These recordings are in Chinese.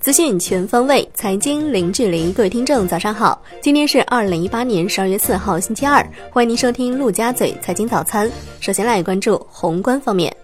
资讯全方位，财经零距离。各位听众，早上好！今天是二零一八年十二月四号，星期二。欢迎您收听陆家嘴财经早餐。首先来关注宏观方面，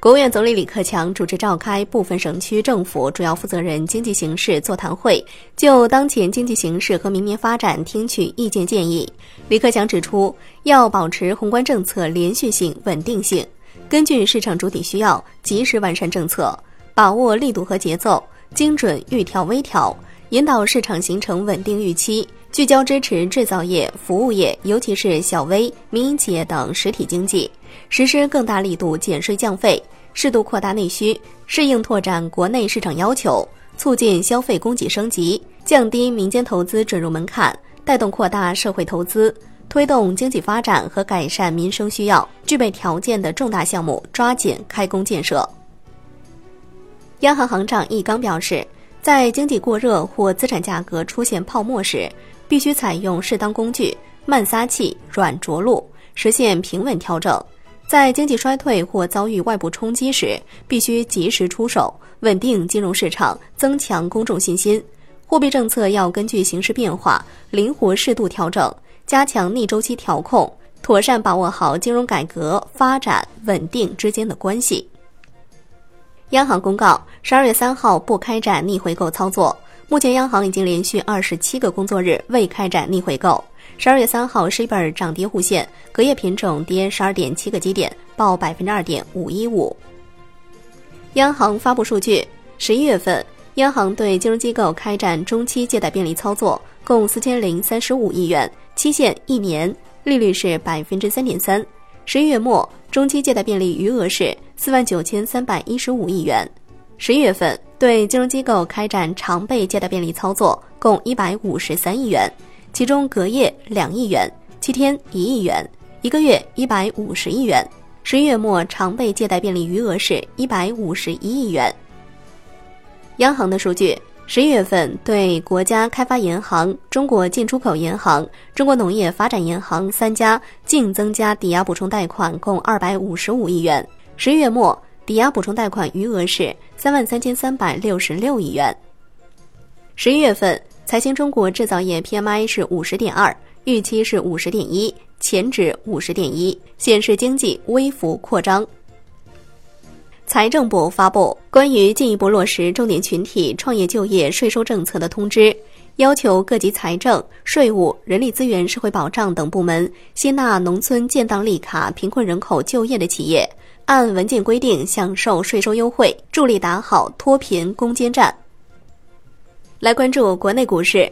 国务院总理李克强主持召开部分省区政府主要负责人经济形势座谈会，就当前经济形势和明年发展听取意见建议。李克强指出，要保持宏观政策连续性、稳定性，根据市场主体需要，及时完善政策，把握力度和节奏。精准预调微调，引导市场形成稳定预期，聚焦支持制造业、服务业，尤其是小微民营企业等实体经济，实施更大力度减税降费，适度扩大内需，适应拓展国内市场要求，促进消费供给升级，降低民间投资准入门槛，带动扩大社会投资，推动经济发展和改善民生需要具备条件的重大项目抓紧开工建设。央行行长易纲表示，在经济过热或资产价格出现泡沫时，必须采用适当工具，慢撒气、软着陆，实现平稳调整；在经济衰退或遭遇外部冲击时，必须及时出手，稳定金融市场，增强公众信心。货币政策要根据形势变化，灵活适度调整，加强逆周期调控，妥善把握好金融改革、发展、稳定之间的关系。央行公告，十二月三号不开展逆回购操作。目前，央行已经连续二十七个工作日未开展逆回购。十二月三号，十一本涨跌互现，隔夜品种跌十二点七个基点，报百分之二点五一五。央行发布数据，十一月份，央行对金融机构开展中期借贷便利操作共四千零三十五亿元，期限一年，利率是百分之三点三。十一月末，中期借贷便利余额是。四万九千三百一十五亿元，十一月份对金融机构开展常备借贷便利操作共一百五十三亿元，其中隔夜两亿元，七天一亿元，一个月一百五十亿元。十一月末常备借贷便利余额是一百五十一亿元。央行的数据，十一月份对国家开发银行、中国进出口银行、中国农业发展银行三家净增加抵押补充贷款共二百五十五亿元。十一月末，抵押补充贷款余额是三万三千三百六十六亿元。十一月份，财新中国制造业 PMI 是五十点二，预期是五十点一，前值五十点一，显示经济微幅扩张。财政部发布关于进一步落实重点群体创业就业税收政策的通知，要求各级财政、税务、人力资源、社会保障等部门接纳农村建档立卡贫困人口就业的企业。按文件规定享受税收优惠，助力打好脱贫攻坚战。来关注国内股市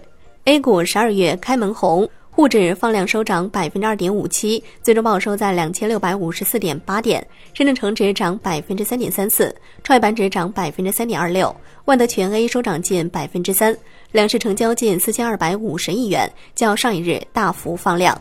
，A 股十二月开门红，沪指放量收涨百分之二点五七，最终报收在两千六百五十四点八点。深圳成指涨百分之三点三四，创业板指涨百分之三点二六，万德全 A 收涨近百分之三，两市成交近四千二百五十亿元，较上一日大幅放量。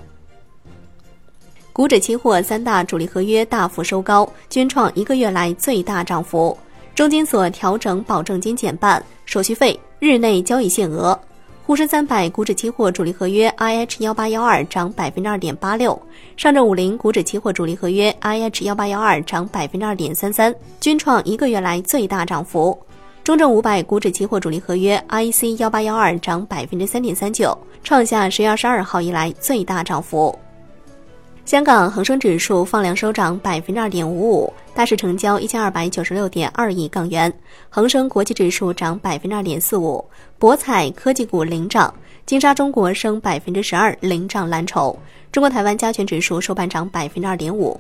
股指期货三大主力合约大幅收高，均创一个月来最大涨幅。中金所调整保证金减半，手续费、日内交易限额。沪深三百股指期货主力合约 IH 幺八幺二涨百分之二点八六，上证五零股指期货主力合约 IH 幺八幺二涨百分之二点三三，均创一个月来最大涨幅。中证五百股指期货主力合约 IC 幺八幺二涨百分之三点三九，创下十月二十二号以来最大涨幅。香港恒生指数放量收涨百分之二点五五，大市成交一千二百九十六点二亿港元。恒生国际指数涨百分之二点四五，博彩科技股领涨，金沙中国升百分之十二，领涨蓝筹。中国台湾加权指数收盘涨百分之二点五。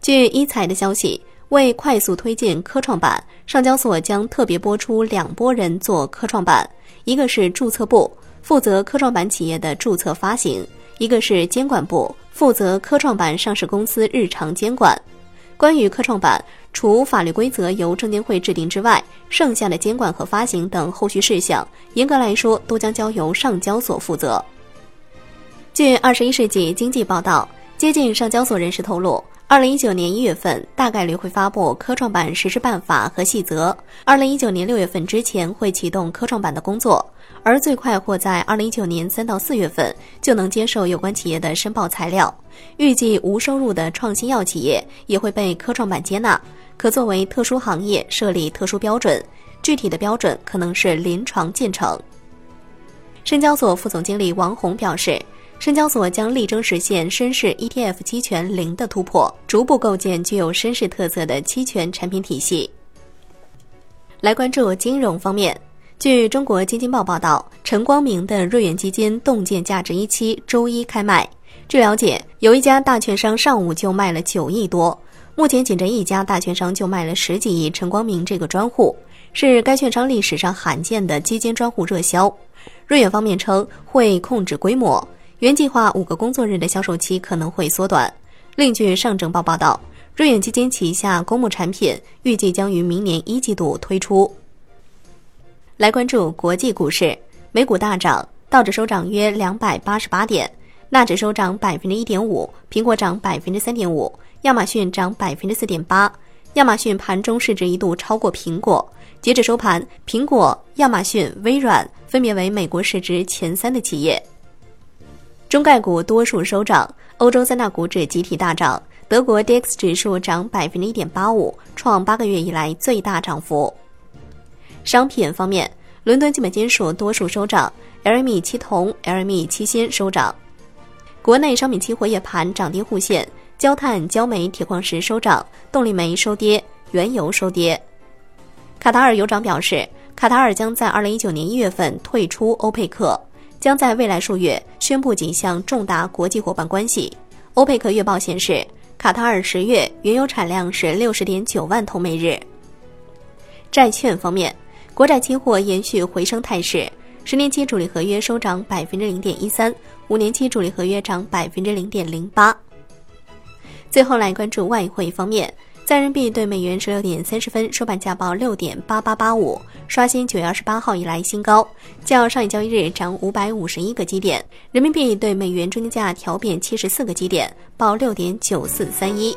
据一财的消息，为快速推进科创板，上交所将特别拨出两拨人做科创板，一个是注册部，负责科创板企业的注册发行。一个是监管部负责科创板上市公司日常监管，关于科创板，除法律规则由证监会制定之外，剩下的监管和发行等后续事项，严格来说都将交由上交所负责。据《二十一世纪经济报道》，接近上交所人士透露，二零一九年一月份大概率会发布科创板实施办法和细则，二零一九年六月份之前会启动科创板的工作。而最快或在二零一九年三到四月份就能接受有关企业的申报材料。预计无收入的创新药企业也会被科创板接纳，可作为特殊行业设立特殊标准。具体的标准可能是临床建成。深交所副总经理王红表示，深交所将力争实现深市 ETF 期权零的突破，逐步构建具有深市特色的期权产品体系。来关注金融方面。据中国基金报报道，陈光明的瑞远基金洞见价值一期周一开卖。据了解，有一家大券商上午就卖了九亿多，目前仅这一家大券商就卖了十几亿。陈光明这个专户是该券商历史上罕见的基金专户热销。瑞远方面称会控制规模，原计划五个工作日的销售期可能会缩短。另据上证报报道，瑞远基金旗下公募产品预计将于明年一季度推出。来关注国际股市，美股大涨，道指收涨约两百八十八点，纳指收涨百分之一点五，苹果涨百分之三点五，亚马逊涨百分之四点八。亚马逊盘中市值一度超过苹果，截止收盘，苹果、亚马逊、微软分别为美国市值前三的企业。中概股多数收涨，欧洲三大股指集体大涨，德国 d x 指数涨百分之一点八五，创八个月以来最大涨幅。商品方面，伦敦基本金属多数收涨，LME 期铜、LME 期锌收涨。国内商品期货夜盘涨跌互现，焦炭、焦煤、铁矿石收涨，动力煤收跌，原油收跌。卡塔尔油长表示，卡塔尔将在二零一九年一月份退出欧佩克，将在未来数月宣布几项重大国际伙伴关系。欧佩克月报显示，卡塔尔十月原油产量是六十点九万桶每日。债券方面。国债期货延续回升态势，十年期主力合约收涨百分之零点一三，五年期主力合约涨百分之零点零八。最后来关注外汇方面，在人民币对美元十六点三十分收盘价报六点八八八五，刷新九月二十八号以来新高，较上一交易日涨五百五十一个基点。人民币对美元中间价调贬七十四个基点，报六点九四三一。